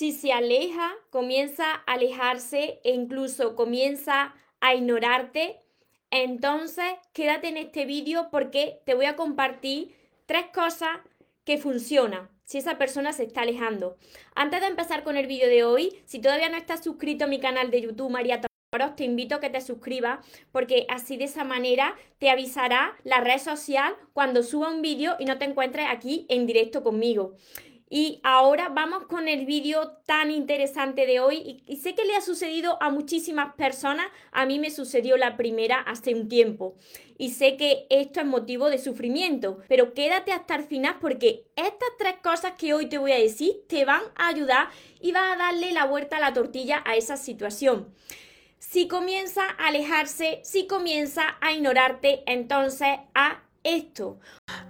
Si se aleja, comienza a alejarse e incluso comienza a ignorarte, entonces quédate en este vídeo porque te voy a compartir tres cosas que funcionan si esa persona se está alejando. Antes de empezar con el vídeo de hoy, si todavía no estás suscrito a mi canal de YouTube María Toros, te invito a que te suscribas porque así de esa manera te avisará la red social cuando suba un vídeo y no te encuentres aquí en directo conmigo. Y ahora vamos con el vídeo tan interesante de hoy y, sé que le ha sucedido a muchísimas personas, a mí me sucedió la primera hace un tiempo y sé que esto es motivo de sufrimiento, pero quédate hasta el final porque estas tres cosas que hoy te voy a decir te van a ayudar y va a darle la vuelta a la tortilla a esa situación. Si comienza a alejarse, si comienza a ignorarte, entonces a esto.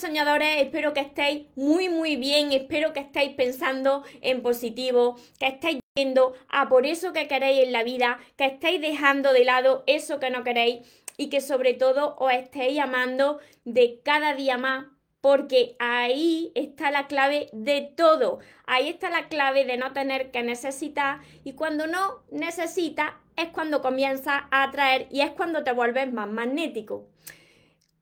Soñadores, espero que estéis muy muy bien, espero que estéis pensando en positivo, que estéis yendo a por eso que queréis en la vida, que estéis dejando de lado eso que no queréis y que sobre todo os estéis amando de cada día más porque ahí está la clave de todo. Ahí está la clave de no tener que necesitar y cuando no necesitas es cuando comienza a atraer y es cuando te vuelves más magnético.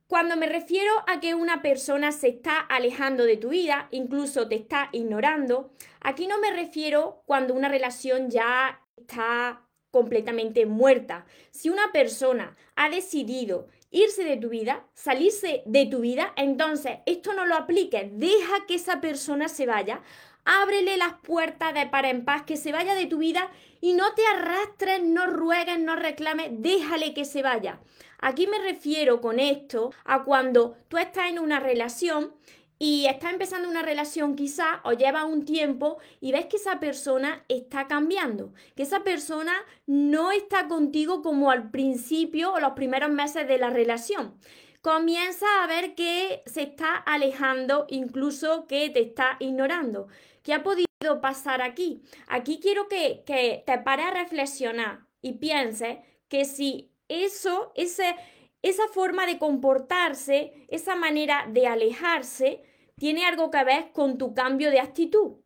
Cuando me refiero a que una persona se está alejando de tu vida, incluso te está ignorando, aquí no me refiero cuando una relación ya está completamente muerta. Si una persona ha decidido irse de tu vida, salirse de tu vida, entonces esto no lo apliques, deja que esa persona se vaya, ábrele las puertas de para en paz, que se vaya de tu vida y no te arrastres, no ruegues, no reclames, déjale que se vaya. Aquí me refiero con esto a cuando tú estás en una relación y estás empezando una relación quizá o lleva un tiempo y ves que esa persona está cambiando, que esa persona no está contigo como al principio o los primeros meses de la relación. Comienza a ver que se está alejando, incluso que te está ignorando. ¿Qué ha podido pasar aquí? Aquí quiero que, que te pares a reflexionar y pienses que si eso, ese, esa forma de comportarse, esa manera de alejarse, tiene algo que ver con tu cambio de actitud.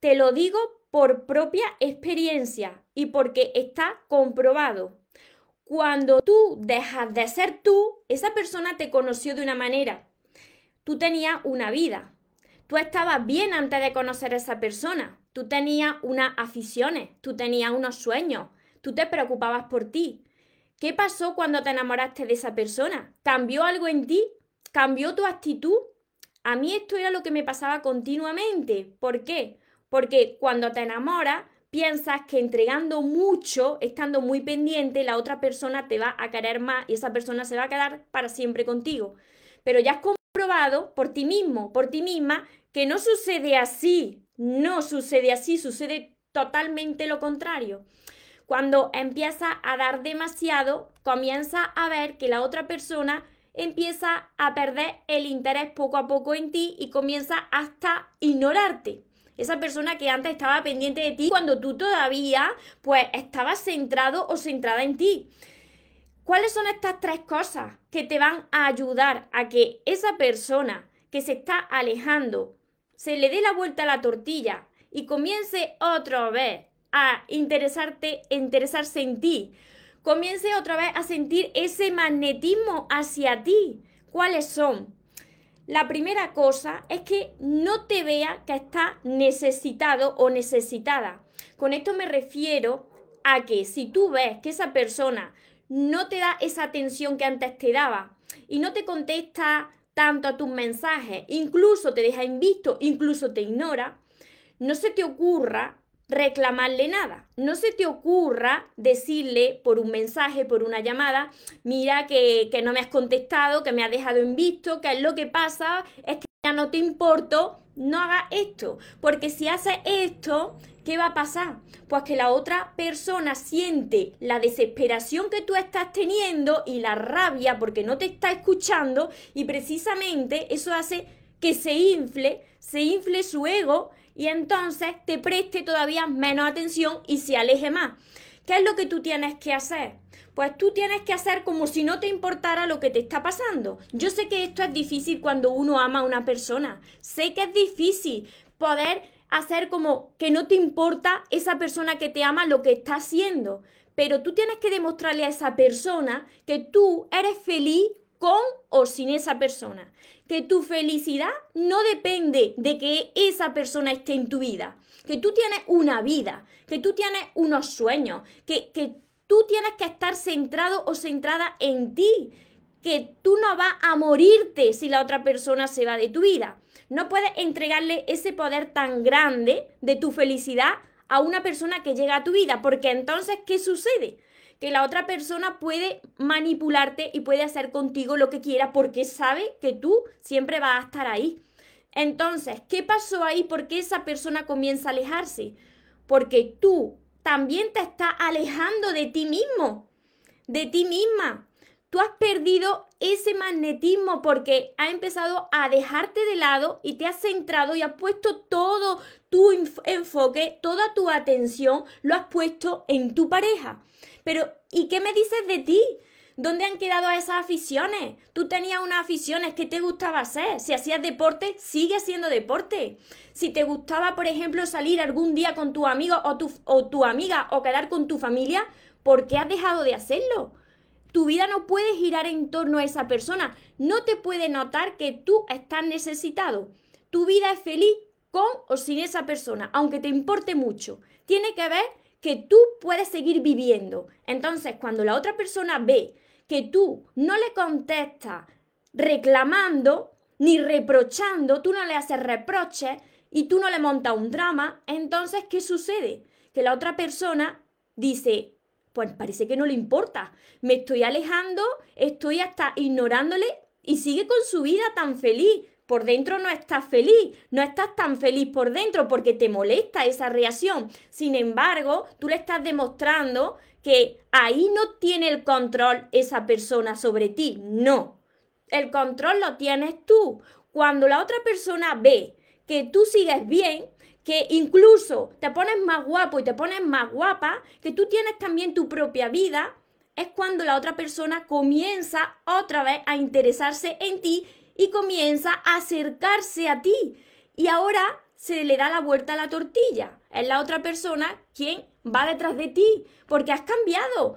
Te lo digo por propia experiencia y porque está comprobado. Cuando tú dejas de ser tú, esa persona te conoció de una manera. Tú tenías una vida. Tú estabas bien antes de conocer a esa persona. Tú tenías unas aficiones, tú tenías unos sueños, tú te preocupabas por ti, ¿Qué pasó cuando te enamoraste de esa persona? ¿Cambió algo en ti? ¿Cambió tu actitud? A mí esto era lo que me pasaba continuamente. ¿Por qué? Porque cuando te enamoras, piensas que entregando mucho, estando muy pendiente, la otra persona te va a querer más y esa persona se va a quedar para siempre contigo. Pero ya has comprobado por ti mismo, por ti misma, que no sucede así. No sucede así, sucede totalmente lo contrario. Cuando empieza a dar demasiado, comienza a ver que la otra persona empieza a perder el interés poco a poco en ti y comienza hasta ignorarte. Esa persona que antes estaba pendiente de ti cuando tú todavía pues estabas centrado o centrada en ti. ¿Cuáles son estas tres cosas que te van a ayudar a que esa persona que se está alejando se le dé la vuelta a la tortilla y comience otra vez a interesarte, interesarse en ti. Comience otra vez a sentir ese magnetismo hacia ti. ¿Cuáles son? La primera cosa es que no te vea que estás necesitado o necesitada. Con esto me refiero a que si tú ves que esa persona no te da esa atención que antes te daba y no te contesta tanto a tus mensajes, incluso te deja invisto, incluso te ignora, no se te ocurra reclamarle nada. No se te ocurra decirle por un mensaje, por una llamada, mira que, no me has contestado, que me has dejado en visto, que es lo que pasa, es que ya no te importo, no hagas esto, porque si haces esto, ¿qué va a pasar? Pues que la otra persona siente la desesperación que tú estás teniendo y la rabia porque no te está escuchando y precisamente eso hace que se infle, se infle su ego y entonces te preste todavía menos atención y se aleje más. ¿Qué es lo que tú tienes que hacer? Pues tú tienes que hacer como si no te importara lo que te está pasando. Yo sé que esto es difícil cuando uno ama a una persona. Sé que es difícil poder hacer como que no te importa esa persona que te ama lo que está haciendo. Pero tú tienes que demostrarle a esa persona que tú eres feliz con o sin esa persona. Que tu felicidad no depende de que esa persona esté en tu vida. Que tú tienes una vida, que tú tienes unos sueños, que, que tú tienes que estar centrado o centrada en ti. Que tú no vas a morirte si la otra persona se va de tu vida. No puedes entregarle ese poder tan grande de tu felicidad a una persona que llega a tu vida, porque entonces, ¿qué sucede? Que la otra persona puede manipularte y puede hacer contigo lo que quiera porque sabe que tú siempre vas a estar ahí. Entonces, ¿qué pasó ahí? ¿Por qué esa persona comienza a alejarse? Porque tú también te estás alejando de ti mismo, de ti misma. Tú has perdido ese magnetismo porque has empezado a dejarte de lado y te has centrado y has puesto todo tu enfoque, toda tu atención, lo has puesto en tu pareja. Pero, ¿y qué me dices de ti? ¿Dónde han quedado esas aficiones? Tú tenías unas aficiones que te gustaba hacer. Si hacías deporte, sigue siendo deporte. Si te gustaba, por ejemplo, salir algún día con tu amigo o tu, o tu amiga o quedar con tu familia, ¿por qué has dejado de hacerlo? Tu vida no puede girar en torno a esa persona. No te puede notar que tú estás necesitado. Tu vida es feliz con o sin esa persona, aunque te importe mucho. Tiene que ver que tú puedes seguir viviendo. Entonces, cuando la otra persona ve que tú no le contestas reclamando ni reprochando, tú no le haces reproches y tú no le montas un drama, entonces, ¿qué sucede? Que la otra persona dice, pues parece que no le importa. Me estoy alejando, estoy hasta ignorándole y sigue con su vida tan feliz. Por dentro no estás feliz, no estás tan feliz por dentro porque te molesta esa reacción. Sin embargo, tú le estás demostrando que ahí no tiene el control esa persona sobre ti. No, el control lo tienes tú. Cuando la otra persona ve que tú sigues bien, que incluso te pones más guapo y te pones más guapa, que tú tienes también tu propia vida, es cuando la otra persona comienza otra vez a interesarse en ti y comienza a acercarse a ti. Y ahora se le da la vuelta a la tortilla. Es la otra persona quien va detrás de ti, porque has cambiado.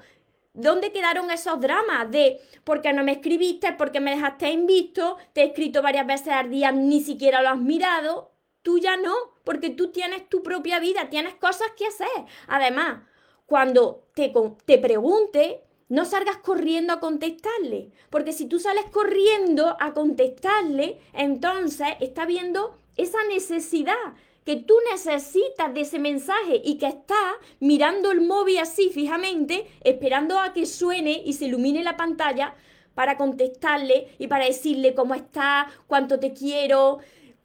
¿Dónde quedaron esos dramas de por qué no me escribiste, por qué me dejaste invisto, te he escrito varias veces al día, ni siquiera lo has mirado? Tú ya no, porque tú tienes tu propia vida, tienes cosas que hacer. Además, cuando te, te pregunte, no salgas corriendo a contestarle, porque si tú sales corriendo a contestarle, entonces está viendo esa necesidad que tú necesitas de ese mensaje y que está mirando el móvil así fijamente, esperando a que suene y se ilumine la pantalla para contestarle y para decirle cómo está, cuánto te quiero,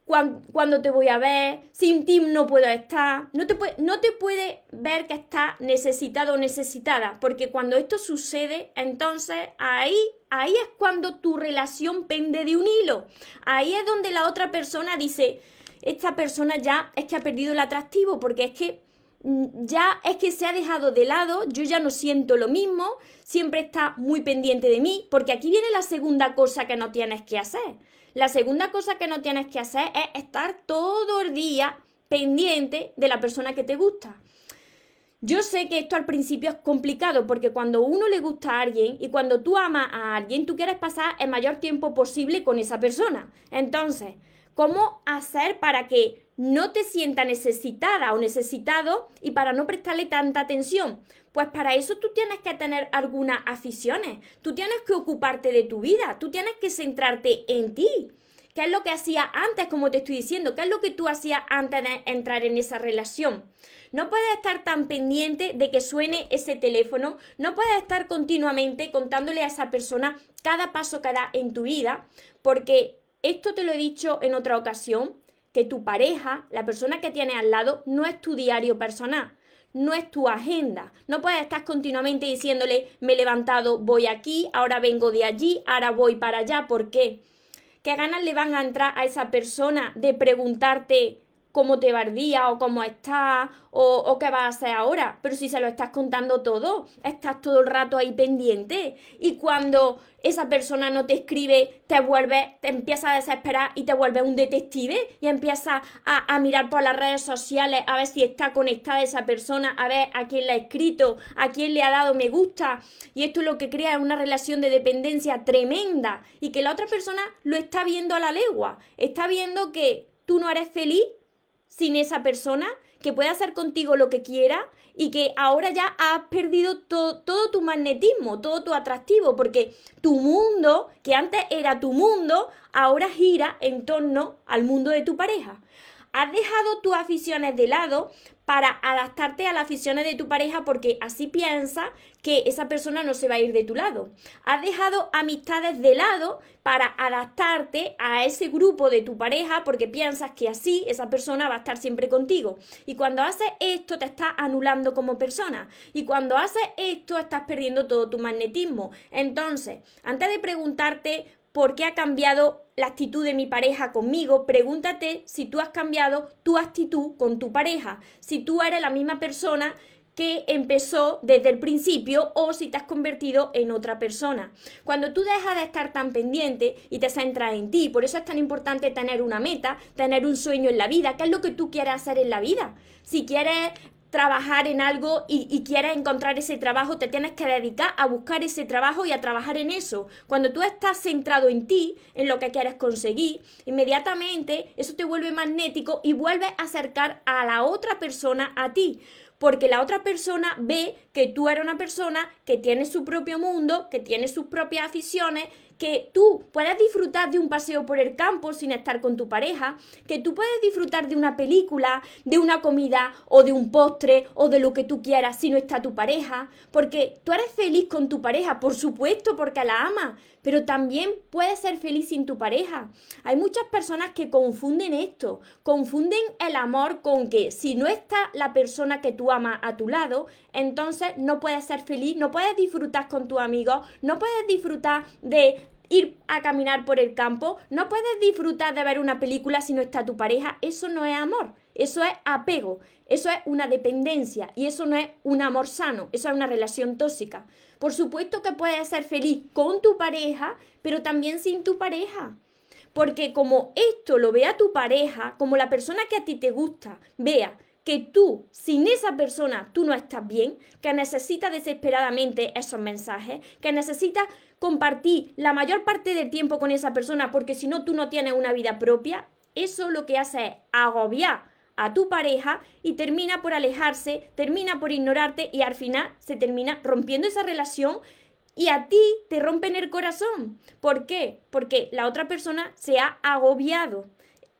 cuándo, te voy a ver, sin ti no puedo estar. No te, puede, no te puede ver que estás necesitado o necesitada, porque cuando esto sucede, entonces ahí, ahí es cuando tu relación pende de un hilo. Ahí es donde la otra persona dice, esta persona ya es que ha perdido el atractivo, porque es que mm, ya es que se ha dejado de lado, yo ya no siento lo mismo, siempre está muy pendiente de mí, porque aquí viene la segunda cosa que no tienes que hacer. La segunda cosa que no tienes que hacer es estar todo el día pendiente de la persona que te gusta. Yo sé que esto al principio es complicado porque cuando uno le gusta a alguien y cuando tú amas a alguien, tú quieres pasar el mayor tiempo posible con esa persona. Entonces, ¿cómo hacer para que no te sienta necesitada o necesitado y para no prestarle tanta atención? Pues para eso tú tienes que tener algunas aficiones, tú tienes que ocuparte de tu vida, tú tienes que centrarte en ti. ¿Qué es lo que hacía antes, como te estoy diciendo? ¿Qué es lo que tú hacías antes de entrar en esa relación? No puedes estar tan pendiente de que suene ese teléfono, no puedes estar continuamente contándole a esa persona cada paso que da en tu vida, porque esto te lo he dicho en otra ocasión, que tu pareja, la persona que tienes al lado, no es tu diario personal no es tu agenda. No puedes estar continuamente diciéndole, me he levantado, voy aquí, ahora vengo de allí, ahora voy para allá. ¿Por qué? ¿Qué ganas le van a entrar a esa persona de preguntarte cómo te va el día o cómo estás o, qué vas a hacer ahora. Pero si se lo estás contando todo, estás todo el rato ahí pendiente. Y cuando esa persona no te escribe, te vuelve, te empieza a desesperar y te vuelve un detective y empieza a, a, mirar por las redes sociales a ver si está conectada esa persona, a ver a quién le ha escrito, a quién le ha dado me gusta. Y esto es lo que crea una relación de dependencia tremenda y que la otra persona lo está viendo a la legua. Está viendo que tú no eres feliz sin esa persona, que puede hacer contigo lo que quiera y que ahora ya has perdido todo tu magnetismo, todo tu atractivo, porque tu mundo, que antes era tu mundo, ahora gira en torno al mundo de tu pareja. Has dejado tus aficiones de lado para adaptarte a las aficiones de tu pareja porque así piensa que esa persona no se va a ir de tu lado. Has dejado amistades de lado para adaptarte a ese grupo de tu pareja porque piensas que así esa persona va a estar siempre contigo. Y cuando haces esto te estás anulando como persona. Y cuando haces esto estás perdiendo todo tu magnetismo. Entonces, antes de preguntarte por qué ha cambiado la actitud de mi pareja conmigo, pregúntate si tú has cambiado tu actitud con tu pareja, si tú eres la misma persona que empezó desde el principio o si te has convertido en otra persona. Cuando tú dejas de estar tan pendiente y te centras en ti, por eso es tan importante tener una meta, tener un sueño en la vida, ¿qué es lo que tú quieres hacer en la vida? Si quieres trabajar en algo y, quieres encontrar ese trabajo, te tienes que dedicar a buscar ese trabajo y a trabajar en eso. Cuando tú estás centrado en ti, en lo que quieres conseguir, inmediatamente eso te vuelve magnético y vuelve a acercar a la otra persona a ti porque la otra persona ve que tú eres una persona que tiene su propio mundo, que tiene sus propias aficiones, que tú puedes disfrutar de un paseo por el campo sin estar con tu pareja, que tú puedes disfrutar de una película, de una comida o de un postre o de lo que tú quieras si no está tu pareja, porque tú eres feliz con tu pareja, por supuesto, porque la amas, pero también puedes ser feliz sin tu pareja. Hay muchas personas que confunden esto, confunden el amor con que si no está la persona que tú amas a tu lado, entonces no puedes ser feliz, no puedes disfrutar con tus amigos, no puedes disfrutar de ir a caminar por el campo, no puedes disfrutar de ver una película si no está tu pareja, eso no es amor, eso es apego, eso es una dependencia y eso no es un amor sano, eso es una relación tóxica. Por supuesto que puedes ser feliz con tu pareja, pero también sin tu pareja. Porque como esto lo vea tu pareja, como la persona que a ti te gusta, vea que tú, sin esa persona, tú no estás bien, que necesitas desesperadamente esos mensajes, que necesitas compartir la mayor parte del tiempo con esa persona porque si no tú no tienes una vida propia, eso lo que hace es agobiar a tu pareja y termina por alejarse, termina por ignorarte y al final se termina rompiendo esa relación y a ti te rompen el corazón. ¿Por qué? Porque la otra persona se ha agobiado,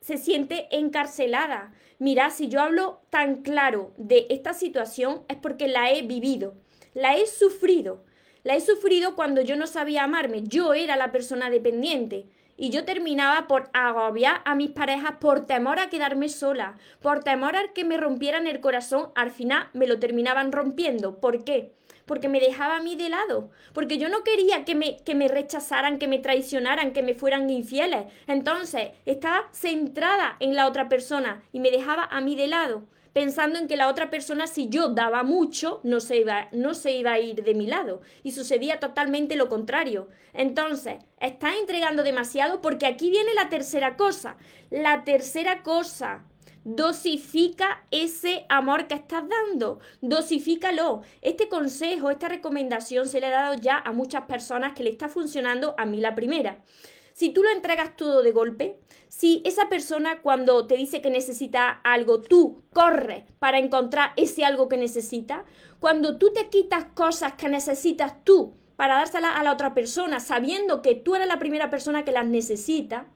se siente encarcelada. Mira, si yo hablo tan claro de esta situación es porque la he vivido, la he sufrido. La he sufrido cuando yo no sabía amarme, yo era la persona dependiente. Y yo terminaba por agobiar a mis parejas por temor a quedarme sola, por temor a que me rompieran el corazón, al final me lo terminaban rompiendo. ¿Por qué? Porque me dejaba a mí de lado, porque yo no quería que me, que me rechazaran, que me traicionaran, que me fueran infieles. Entonces estaba centrada en la otra persona y me dejaba a mí de lado pensando en que la otra persona, si yo daba mucho, no se iba, no se iba a ir de mi lado. Y sucedía totalmente lo contrario. Entonces, estás entregando demasiado porque aquí viene la tercera cosa. La tercera cosa. Dosifica ese amor que estás dando. Dosifícalo. Este consejo, esta recomendación se le ha dado ya a muchas personas que le está funcionando a mí la primera. Si tú lo entregas todo de golpe, si esa persona cuando te dice que necesita algo, tú corres para encontrar ese algo que necesita, cuando tú te quitas cosas que necesitas tú para dárselas a la otra persona, sabiendo que tú eres la primera persona que las necesita,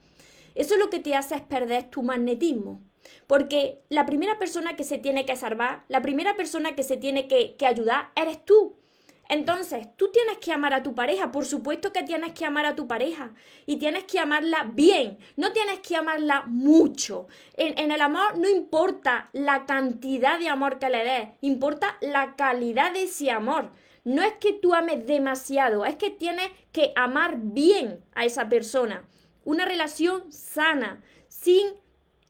eso lo que te hace es perder tu magnetismo. Porque la primera persona que se tiene que salvar, la primera persona que se tiene que, que ayudar, eres tú. Entonces, tú tienes que amar a tu pareja, por supuesto que tienes que amar a tu pareja y tienes que amarla bien, no tienes que amarla mucho. En, el amor no importa la cantidad de amor que le des, importa la calidad de ese amor. No es que tú ames demasiado, es que tienes que amar bien a esa persona. Una relación sana, sin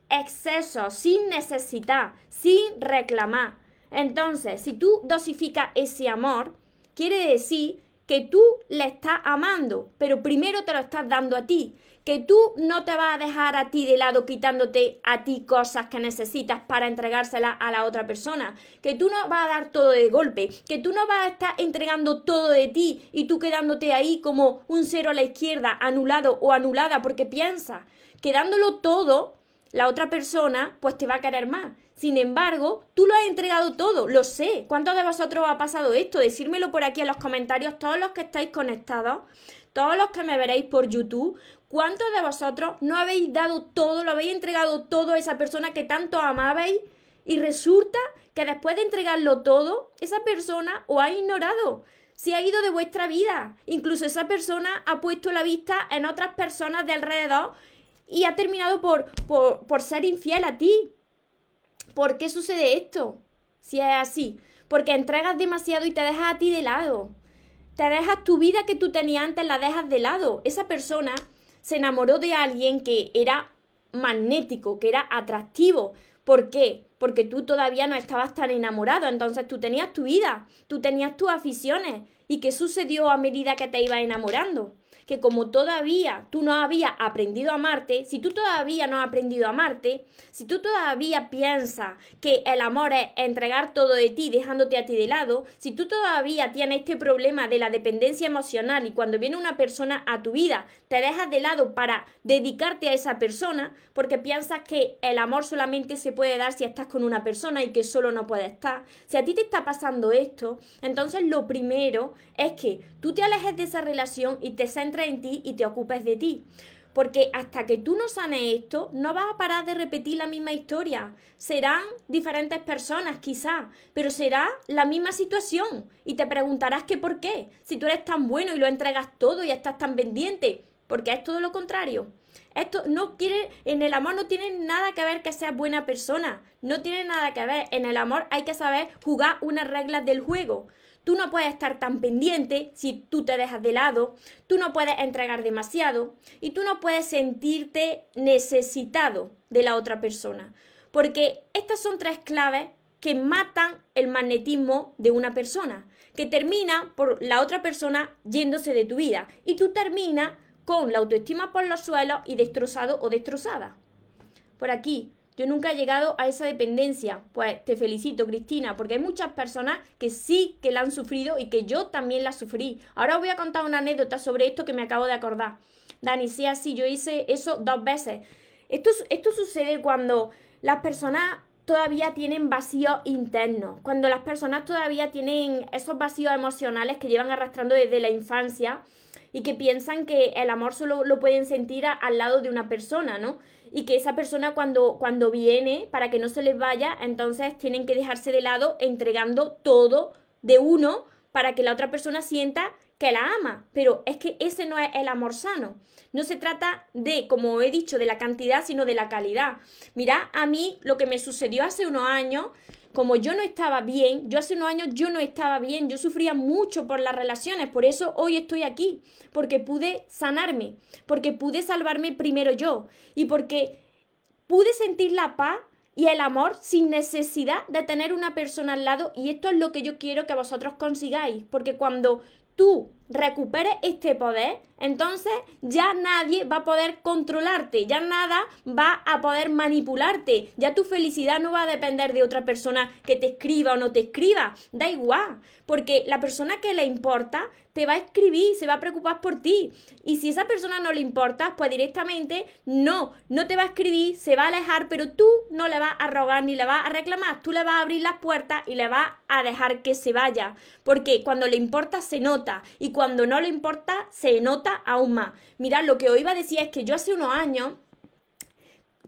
exceso, sin necesidad, sin reclamar. Entonces, si tú dosificas ese amor, quiere decir que tú le estás amando, pero primero te lo estás dando a ti, que tú no te vas a dejar a ti de lado quitándote a ti cosas que necesitas para entregárselas a la otra persona, que tú no vas a dar todo de golpe, que tú no vas a estar entregando todo de ti y tú quedándote ahí como un cero a la izquierda, anulado o anulada porque piensas, que dándolo todo, la otra persona pues te va a querer más. Sin embargo, tú lo has entregado todo, lo sé. ¿Cuántos de vosotros ha pasado esto? Decírmelo por aquí en los comentarios, todos los que estáis conectados, todos los que me veréis por YouTube. ¿Cuántos de vosotros no habéis dado todo, lo habéis entregado todo a esa persona que tanto amabais? Y resulta que después de entregarlo todo, esa persona os ha ignorado se ha ido de vuestra vida. Incluso esa persona ha puesto la vista en otras personas de alrededor y ha terminado por, por, por, ser infiel a ti. ¿Por qué sucede esto? Si es así. Porque entregas demasiado y te dejas a ti de lado. Te dejas tu vida que tú tenías antes, la dejas de lado. Esa persona se enamoró de alguien que era magnético, que era atractivo. ¿Por qué? Porque tú todavía no estabas tan enamorado, entonces tú tenías tu vida, tú tenías tus aficiones. ¿Y qué sucedió a medida que te ibas enamorando? Que como todavía tú no habías aprendido a amarte, si tú todavía no has aprendido a amarte, si tú todavía piensas que el amor es entregar todo de ti dejándote a ti de lado, si tú todavía tienes este problema de la dependencia emocional y cuando viene una persona a tu vida te dejas de lado para dedicarte a esa persona porque piensas que el amor solamente se puede dar si estás con una persona y que solo no puede estar. Si a ti te está pasando esto, entonces lo primero es que tú te alejes de esa relación y te centres en ti y te ocupes de ti. Porque hasta que tú no sanes esto, no vas a parar de repetir la misma historia. Serán diferentes personas, quizás, pero será la misma situación. Y te preguntarás que por qué. Si tú eres tan bueno y lo entregas todo y estás tan pendiente. Porque es todo lo contrario. Esto no quiere, en el amor no tiene nada que ver que seas buena persona. No tiene nada que ver. En el amor hay que saber jugar unas reglas del juego. Tú no puedes estar tan pendiente si tú te dejas de lado, tú no puedes entregar demasiado y tú no puedes sentirte necesitado de la otra persona. Porque estas son tres claves que matan el magnetismo de una persona, que termina por la otra persona yéndose de tu vida y tú terminas con la autoestima por los suelos y destrozado o destrozada. Por aquí, yo nunca he llegado a esa dependencia. Pues te felicito, Cristina, porque hay muchas personas que sí que la han sufrido y que yo también la sufrí. Ahora os voy a contar una anécdota sobre esto que me acabo de acordar. Dani, sí, así, yo hice eso dos veces. Esto, esto sucede cuando las personas todavía tienen vacíos internos, cuando las personas todavía tienen esos vacíos emocionales que llevan arrastrando desde la infancia y que piensan que el amor solo lo pueden sentir al lado de una persona, ¿no? Y que esa persona cuando, cuando viene, para que no se les vaya, entonces tienen que dejarse de lado entregando todo de uno para que la otra persona sienta que la ama. Pero es que ese no es el amor sano. No se trata de, como he dicho, de la cantidad, sino de la calidad. Mira, a mí lo que me sucedió hace unos años como yo no estaba bien, yo hace unos años yo no estaba bien, yo sufría mucho por las relaciones, por eso hoy estoy aquí, porque pude sanarme, porque pude salvarme primero yo y porque pude sentir la paz y el amor sin necesidad de tener una persona al lado y esto es lo que yo quiero que vosotros consigáis, porque cuando tú recuperes este poder, entonces ya nadie va a poder controlarte, ya nada va a poder manipularte, ya tu felicidad no va a depender de otra persona que te escriba o no te escriba, da igual, porque la persona que le importa te va a escribir, se va a preocupar por ti. Y si esa persona no le importa, pues directamente no, no te va a escribir, se va a alejar, pero tú no le vas a rogar ni le vas a reclamar, tú le vas a abrir las puertas y le vas a dejar que se vaya, porque cuando le importa se nota y cuando no le importa se nota aún más. Mirad, lo que os iba a decir es que yo hace unos años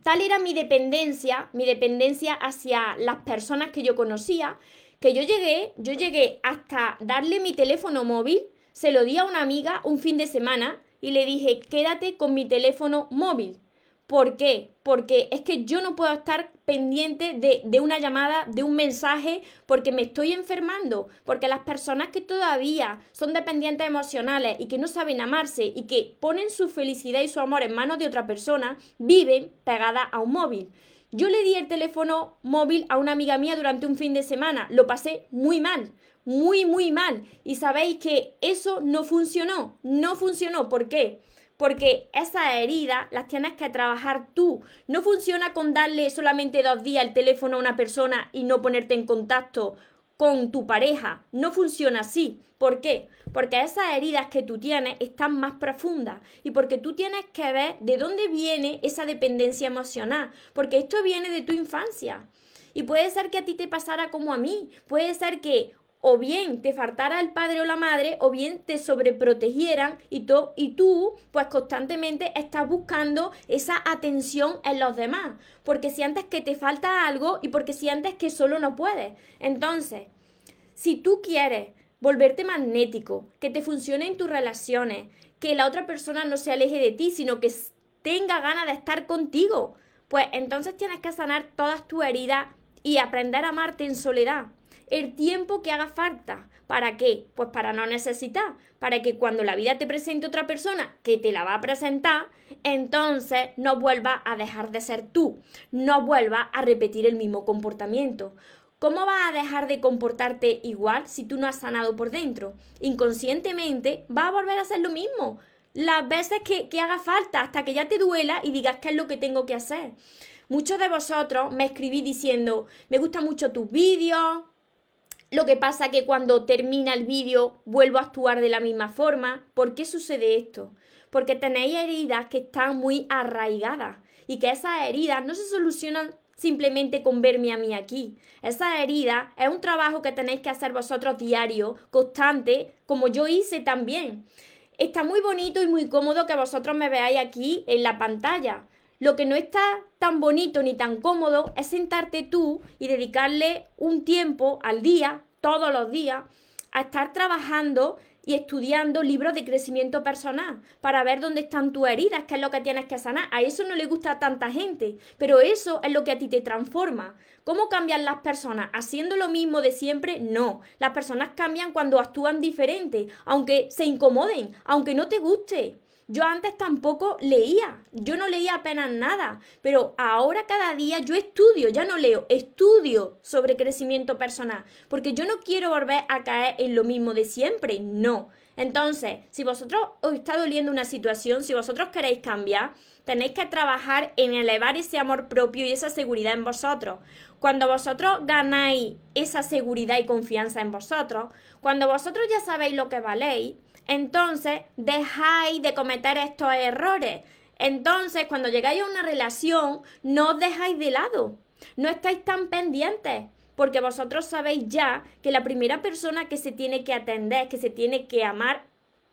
tal era mi dependencia, mi dependencia hacia las personas que yo conocía, que yo llegué, yo llegué hasta darle mi teléfono móvil, se lo di a una amiga un fin de semana y le dije, quédate con mi teléfono móvil. ¿Por qué? Porque es que yo no puedo estar pendiente de, de, una llamada, de un mensaje, porque me estoy enfermando, porque las personas que todavía son dependientes emocionales y que no saben amarse y que ponen su felicidad y su amor en manos de otra persona, viven pegadas a un móvil. Yo le di el teléfono móvil a una amiga mía durante un fin de semana, lo pasé muy mal, muy, muy mal. Y sabéis que eso no funcionó, no funcionó. ¿Por qué? Porque esas heridas las tienes que trabajar tú. No funciona con darle solamente dos días el teléfono a una persona y no ponerte en contacto con tu pareja. No funciona así. ¿Por qué? Porque esas heridas que tú tienes están más profundas y porque tú tienes que ver de dónde viene esa dependencia emocional, porque esto viene de tu infancia. Y puede ser que a ti te pasara como a mí, puede ser que o bien te faltara el padre o la madre, o bien te sobreprotegieran y, y tú, pues constantemente estás buscando esa atención en los demás, porque sientes que te falta algo y porque sientes que solo no puedes. Entonces, si tú quieres volverte magnético, que te funcione en tus relaciones, que la otra persona no se aleje de ti, sino que tenga ganas de estar contigo, pues entonces tienes que sanar todas tus heridas y aprender a amarte en soledad el tiempo que haga falta. ¿Para qué? Pues para no necesitar, para que cuando la vida te presente otra persona que te la va a presentar, entonces no vuelva a dejar de ser tú, no vuelva a repetir el mismo comportamiento. ¿Cómo vas a dejar de comportarte igual si tú no has sanado por dentro? Inconscientemente va a volver a hacer lo mismo. Las veces que, que haga falta, hasta que ya te duela y digas qué es lo que tengo que hacer. Muchos de vosotros me escribís diciendo, me gustan mucho tus vídeos, lo que pasa que cuando termina el vídeo vuelvo a actuar de la misma forma. ¿Por qué sucede esto? Porque tenéis heridas que están muy arraigadas y que esas heridas no se solucionan simplemente con verme a mí aquí. Esa herida es un trabajo que tenéis que hacer vosotros diario, constante, como yo hice también. Está muy bonito y muy cómodo que vosotros me veáis aquí en la pantalla, lo que no está tan bonito ni tan cómodo es sentarte tú y dedicarle un tiempo al día, todos los días, a estar trabajando y estudiando libros de crecimiento personal para ver dónde están tus heridas, qué es lo que tienes que sanar. A eso no le gusta a tanta gente, pero eso es lo que a ti te transforma. ¿Cómo cambian las personas? ¿Haciendo lo mismo de siempre? No. Las personas cambian cuando actúan diferente, aunque se incomoden, aunque no te guste. Yo antes tampoco leía, yo no leía apenas nada, pero ahora cada día yo estudio, ya no leo, estudio sobre crecimiento personal, porque yo no quiero volver a caer en lo mismo de siempre, no. Entonces, si vosotros os está doliendo una situación, si vosotros queréis cambiar, tenéis que trabajar en elevar ese amor propio y esa seguridad en vosotros. Cuando vosotros ganáis esa seguridad y confianza en vosotros, cuando vosotros ya sabéis lo que valéis, entonces dejáis de cometer estos errores. Entonces, cuando llegáis a una relación, no os dejáis de lado, no estáis tan pendientes, porque vosotros sabéis ya que la primera persona que se tiene que atender, que se tiene que amar,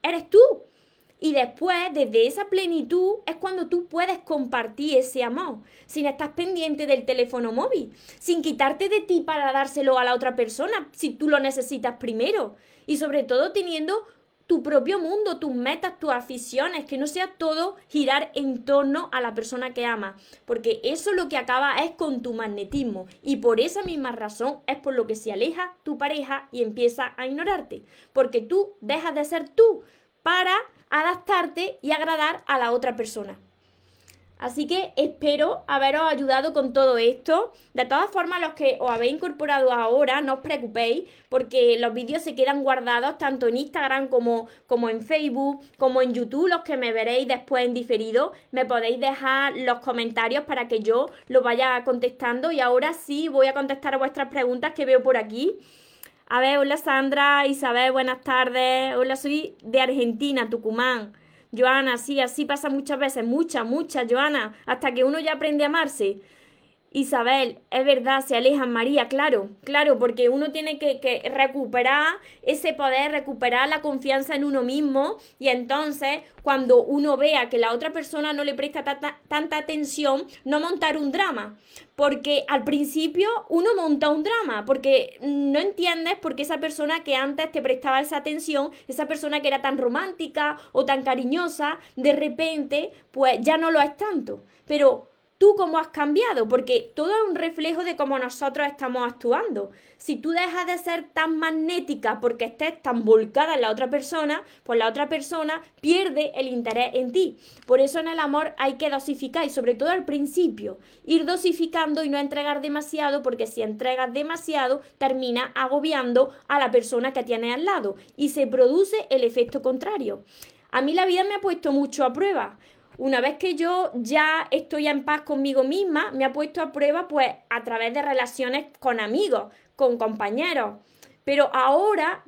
eres tú. Y después, desde esa plenitud, es cuando tú puedes compartir ese amor, sin estar pendiente del teléfono móvil, sin quitarte de ti para dárselo a la otra persona, si tú lo necesitas primero. Y sobre todo teniendo tu propio mundo, tus metas, tus aficiones, que no sea todo girar en torno a la persona que ama, porque eso lo que acaba es con tu magnetismo. Y por esa misma razón es por lo que se aleja tu pareja y empieza a ignorarte, porque tú dejas de ser tú para adaptarte y agradar a la otra persona. Así que espero haberos ayudado con todo esto. De todas formas, los que os habéis incorporado ahora, no os preocupéis, porque los vídeos se quedan guardados tanto en Instagram como, como en Facebook, como en YouTube, los que me veréis después en diferido. Me podéis dejar los comentarios para que yo lo vaya contestando. Y ahora sí voy a contestar vuestras preguntas que veo por aquí. A ver, hola Sandra, Isabel, buenas tardes. Hola, soy de Argentina, Tucumán. Joana, sí, así pasa muchas veces, muchas, muchas, Joana, hasta que uno ya aprende a amarse. Isabel, es verdad, se alejan María, claro, claro, porque uno tiene que, recuperar ese poder, recuperar la confianza en uno mismo y entonces cuando uno vea que la otra persona no le presta tanta atención, no montar un drama, porque al principio uno monta un drama, porque no entiendes por qué esa persona que antes te prestaba esa atención, esa persona que era tan romántica o tan cariñosa, de repente pues ya no lo es tanto, pero tú cómo has cambiado, porque todo es un reflejo de cómo nosotros estamos actuando. Si tú dejas de ser tan magnética porque estés tan volcada en la otra persona, pues la otra persona pierde el interés en ti. Por eso en el amor hay que dosificar y sobre todo al principio, ir dosificando y no entregar demasiado, porque si entregas demasiado termina agobiando a la persona que tiene al lado y se produce el efecto contrario. A mí la vida me ha puesto mucho a prueba una vez que yo ya estoy en paz conmigo misma, me ha puesto a prueba pues a través de relaciones con amigos, con compañeros. Pero ahora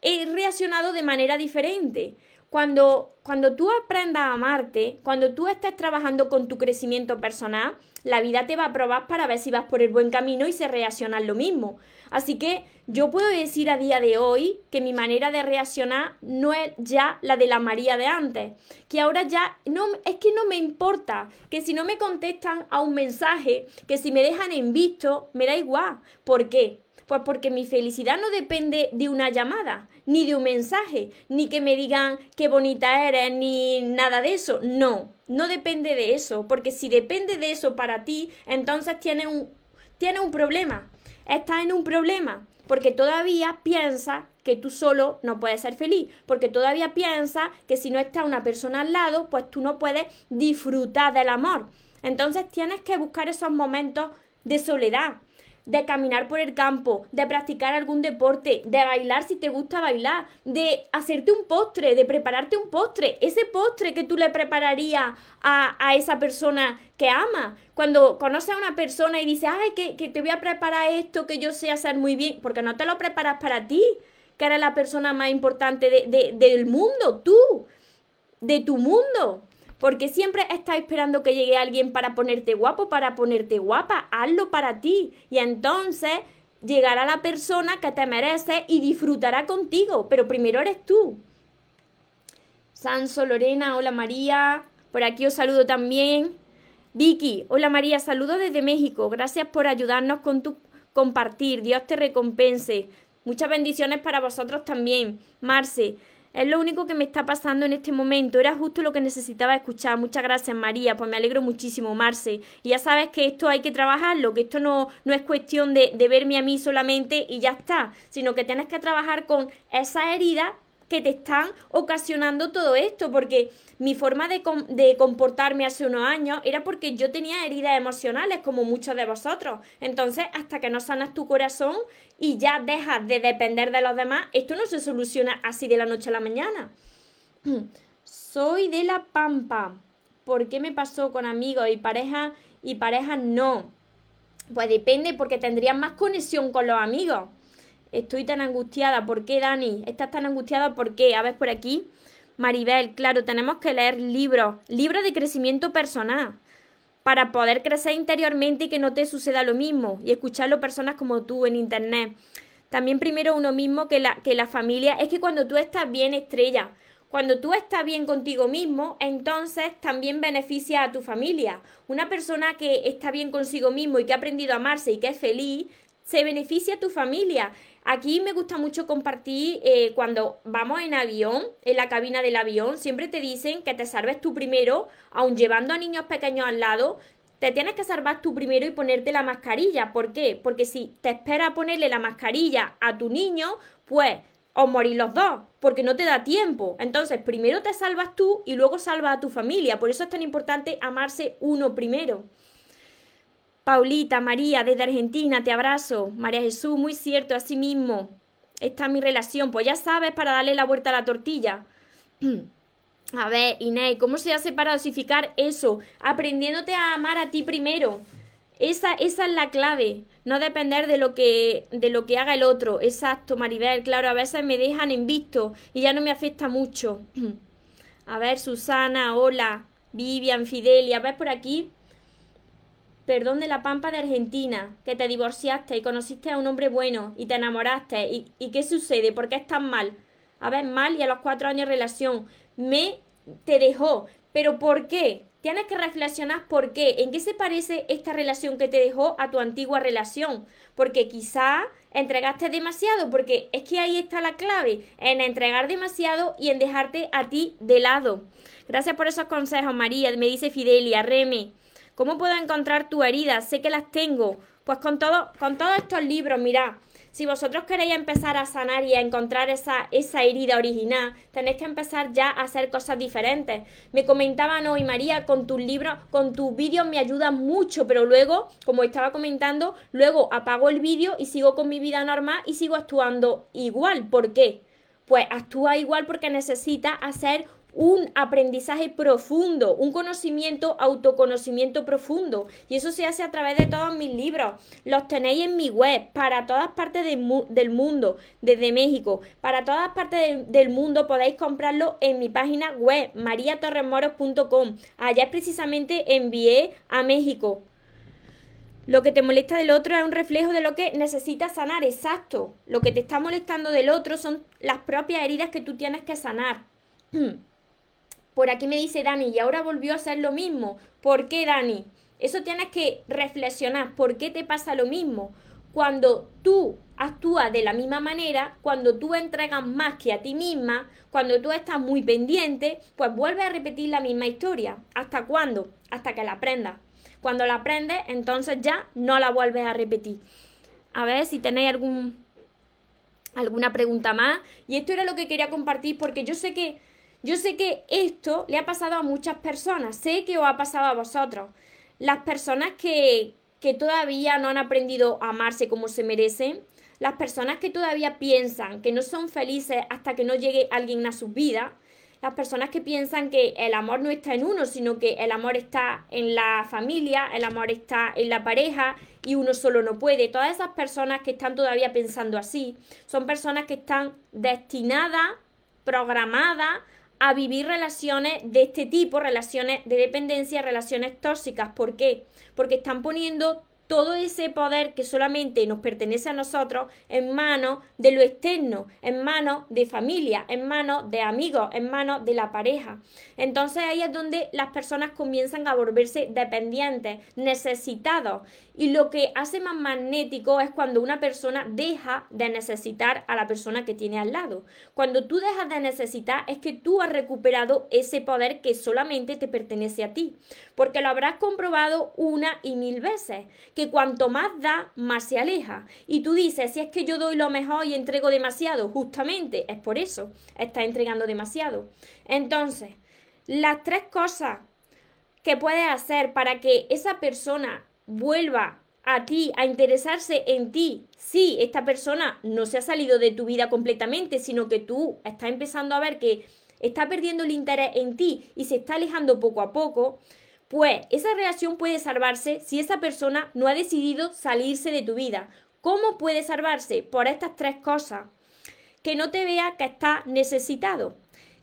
he reaccionado de manera diferente. Cuando, cuando tú aprendas a amarte, cuando tú estés trabajando con tu crecimiento personal, la vida te va a probar para ver si vas por el buen camino y se reacciona lo mismo. Así que yo puedo decir a día de hoy que mi manera de reaccionar no es ya la de la María de antes, que ahora ya no es que no me importa, que si no me contestan a un mensaje, que si me dejan en visto, me da igual. ¿Por qué? Pues porque mi felicidad no depende de una llamada, ni de un mensaje, ni que me digan qué bonita eres, ni nada de eso. No, no depende de eso, porque si depende de eso para ti, entonces tiene un, tiene un problema estás en un problema porque todavía piensa que tú solo no puedes ser feliz, porque todavía piensa que si no está una persona al lado, pues tú no puedes disfrutar del amor. Entonces tienes que buscar esos momentos de soledad, de caminar por el campo, de practicar algún deporte, de bailar si te gusta bailar, de hacerte un postre, de prepararte un postre, ese postre que tú le prepararías a, a esa persona que ama. Cuando conoces a una persona y dices, ay, que, que te voy a preparar esto que yo sé hacer muy bien, porque no te lo preparas para ti, que eres la persona más importante de, del mundo, tú, de tu mundo. Porque siempre estás esperando que llegue alguien para ponerte guapo, para ponerte guapa. Hazlo para ti. Y entonces llegará la persona que te merece y disfrutará contigo. Pero primero eres tú. Sanso, Lorena, hola María. Por aquí os saludo también. Vicky, hola María, saludo desde México. Gracias por ayudarnos con tu compartir. Dios te recompense. Muchas bendiciones para vosotros también. Marce, es lo único que me está pasando en este momento. Era justo lo que necesitaba escuchar. Muchas gracias, María. Pues me alegro muchísimo, Marce. Y ya sabes que esto hay que trabajarlo, que esto no, no es cuestión de, de verme a mí solamente y ya está, sino que tienes que trabajar con esa herida que te están ocasionando todo esto, porque mi forma de, comportarme hace unos años era porque yo tenía heridas emocionales, como muchos de vosotros. Entonces, hasta que no sanas tu corazón y ya dejas de depender de los demás, esto no se soluciona así de la noche a la mañana. Soy de la pampa. ¿Por qué me pasó con amigos y parejas y parejas no? Pues depende porque tendrías más conexión con los amigos. Estoy tan angustiada. ¿Por qué, Dani? ¿Estás tan angustiada? ¿Por qué? A ver por aquí. Maribel, claro, tenemos que leer libros, libros de crecimiento personal, para poder crecer interiormente y que no te suceda lo mismo, y escucharlo personas como tú en internet. También primero uno mismo que la, que la familia. Es que cuando tú estás bien, estrella, cuando tú estás bien contigo mismo, entonces también beneficia a tu familia. Una persona que está bien consigo mismo y que ha aprendido a amarse y que es feliz, se beneficia tu familia. Aquí me gusta mucho compartir eh, cuando vamos en avión, en la cabina del avión, siempre te dicen que te salves tú primero, aun llevando a niños pequeños al lado, te tienes que salvar tú primero y ponerte la mascarilla. ¿Por qué? Porque si te esperas a ponerle la mascarilla a tu niño, pues os morís los dos, porque no te da tiempo. Entonces, primero te salvas tú y luego salvas a tu familia. Por eso es tan importante amarse uno primero. Paulita, María, desde Argentina, te abrazo. María Jesús, muy cierto, así mismo. Esta es mi relación. Pues ya sabes, para darle la vuelta a la tortilla. A ver, Inés, ¿cómo se hace para dosificar eso? Aprendiéndote a amar a ti primero. Esa, esa es la clave. No depender de lo, que, de lo que haga el otro. Exacto, Maribel. Claro, a veces me dejan en visto y ya no me afecta mucho. A ver, Susana, hola. Vivian, Fidelia, ¿ves por aquí? Perdón de la Pampa de Argentina, que te divorciaste y conociste a un hombre bueno y te enamoraste. ¿Y, qué sucede? ¿Por qué estás mal? A ver, mal y a los cuatro años de relación. Me te dejó. ¿Pero por qué? Tienes que reflexionar por qué, en qué se parece esta relación que te dejó a tu antigua relación. Porque quizá entregaste demasiado, porque es que ahí está la clave, en entregar demasiado y en dejarte a ti de lado. Gracias por esos consejos, María. Me dice Fidelia, Reme. ¿Cómo puedo encontrar tu herida? Sé que las tengo. Pues con, todo, con todos estos libros, mira, si vosotros queréis empezar a sanar y a encontrar esa, esa herida original, tenéis que empezar ya a hacer cosas diferentes. Me comentaban hoy, María, con tus libros, con tus vídeos me ayuda mucho, pero luego, como estaba comentando, luego apago el vídeo y sigo con mi vida normal y sigo actuando igual. ¿Por qué? Pues actúa igual porque necesita hacer un aprendizaje profundo, un conocimiento, autoconocimiento profundo. Y eso se hace a través de todos mis libros. Los tenéis en mi web para todas partes del mundo, desde México. Para todas partes del mundo podéis comprarlo en mi página web, mariatorremoros.com. Allá precisamente envié a México. Lo que te molesta del otro es un reflejo de lo que necesitas sanar, exacto. Lo que te está molestando del otro son las propias heridas que tú tienes que sanar. Por aquí me dice Dani, y ahora volvió a hacer lo mismo. ¿Por qué, Dani? Eso tienes que reflexionar. ¿Por qué te pasa lo mismo? Cuando tú actúas de la misma manera, cuando tú entregas más que a ti misma, cuando tú estás muy pendiente, pues vuelve a repetir la misma historia. ¿Hasta cuándo? Hasta que la aprendas. Cuando la aprendes, entonces ya no la vuelves a repetir. A ver si tenéis algún, alguna pregunta más. Y esto era lo que quería compartir porque yo sé que yo sé que esto le ha pasado a muchas personas, sé que os ha pasado a vosotros. Las personas que, que todavía no han aprendido a amarse como se merecen, las personas que todavía piensan que no son felices hasta que no llegue alguien a sus vidas, las personas que piensan que el amor no está en uno, sino que el amor está en la familia, el amor está en la pareja y uno solo no puede. Todas esas personas que están todavía pensando así son personas que están destinadas, programadas a vivir relaciones de este tipo, relaciones de dependencia, relaciones tóxicas. ¿Por qué? Porque están poniendo todo ese poder que solamente nos pertenece a nosotros en manos de lo externo, en manos de familia, en manos de amigos, en manos de la pareja. Entonces ahí es donde las personas comienzan a volverse dependientes, necesitados. Y lo que hace más magnético es cuando una persona deja de necesitar a la persona que tiene al lado. Cuando tú dejas de necesitar es que tú has recuperado ese poder que solamente te pertenece a ti. Porque lo habrás comprobado una y mil veces que cuanto más da, más se aleja. Y tú dices, si es que yo doy lo mejor y entrego demasiado, justamente es por eso, estás entregando demasiado. Entonces, las tres cosas que puedes hacer para que esa persona vuelva a ti, a interesarse en ti, si esta persona no se ha salido de tu vida completamente, sino que tú estás empezando a ver que está perdiendo el interés en ti y se está alejando poco a poco, pues esa relación puede salvarse si esa persona no ha decidido salirse de tu vida. ¿Cómo puede salvarse? Por estas tres cosas. Que no te vea que está necesitado.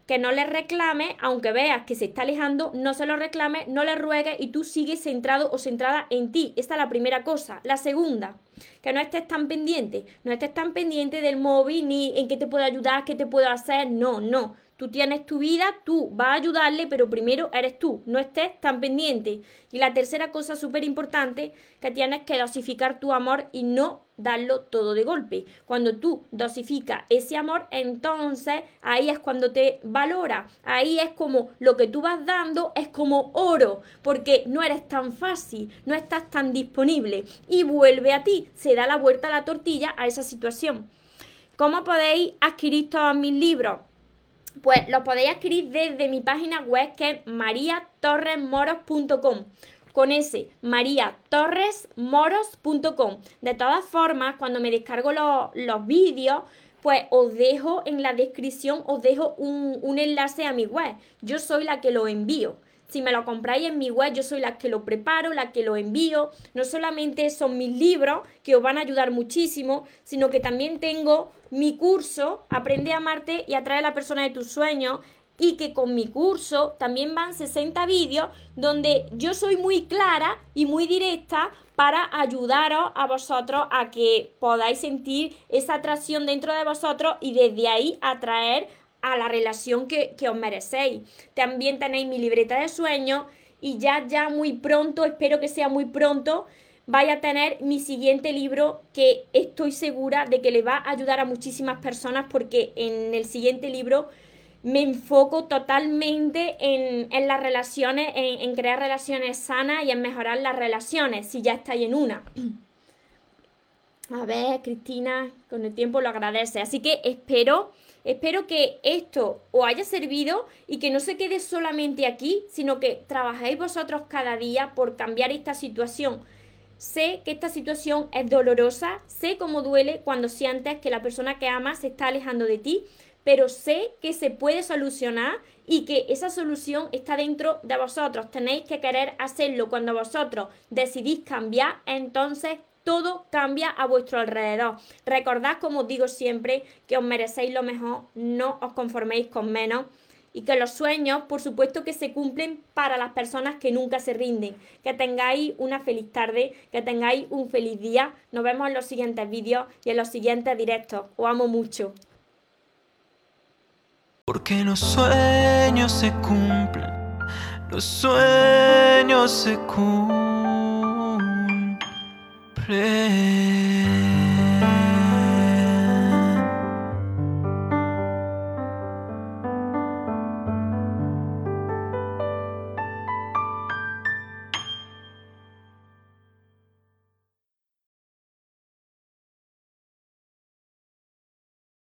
Que no le reclame, aunque veas que se está alejando, no se lo reclame, no le ruegues y tú sigues centrado o centrada en ti. Esta es la primera cosa. La segunda, que no estés tan pendiente. No estés tan pendiente del móvil ni en qué te puedo ayudar, qué te puedo hacer. No, no. Tú tienes tu vida, tú vas a ayudarle, pero primero eres tú, no estés tan pendiente. Y la tercera cosa súper importante, que tienes que dosificar tu amor y no darlo todo de golpe. Cuando tú dosificas ese amor, entonces ahí es cuando te valora. Ahí es como lo que tú vas dando es como oro, porque no eres tan fácil, no estás tan disponible. Y vuelve a ti, se da la vuelta a la tortilla a esa situación. ¿Cómo podéis adquirir todos mis libros? Pues lo podéis adquirir desde mi página web que es mariatorresmoros.com con ese mariatorresmoros.com. De todas formas, cuando me descargo los, vídeos, pues os dejo en la descripción, os dejo un, un enlace a mi web. Yo soy la que lo envío. Si me lo compráis en mi web, yo soy la que lo preparo, la que lo envío. No solamente son mis libros, que os van a ayudar muchísimo, sino que también tengo mi curso, Aprende a amarte y atrae a la persona de tus sueños, y que con mi curso también van 60 vídeos donde yo soy muy clara y muy directa para ayudaros a vosotros a que podáis sentir esa atracción dentro de vosotros y desde ahí atraer a la relación que, que os merecéis. También tenéis mi libreta de sueños y ya, ya muy pronto, espero que sea muy pronto, vaya a tener mi siguiente libro que estoy segura de que le va a ayudar a muchísimas personas porque en el siguiente libro me enfoco totalmente en, las relaciones, en, crear relaciones sanas y en mejorar las relaciones, si ya estáis en una. A ver, Cristina, con el tiempo lo agradece. Así que espero, espero que esto os haya servido y que no se quede solamente aquí, sino que trabajéis vosotros cada día por cambiar esta situación. Sé que esta situación es dolorosa, sé cómo duele cuando sientes que la persona que amas se está alejando de ti, pero sé que se puede solucionar y que esa solución está dentro de vosotros. Tenéis que querer hacerlo. Cuando vosotros decidís cambiar, entonces todo cambia a vuestro alrededor. Recordad, como os digo siempre, que os merecéis lo mejor, no os conforméis con menos y que los sueños, por supuesto, que se cumplen para las personas que nunca se rinden. Que tengáis una feliz tarde, que tengáis un feliz día. Nos vemos en los siguientes vídeos y en los siguientes directos. Os amo mucho. Porque los sueños se cumplen, los sueños se cumplen. pray.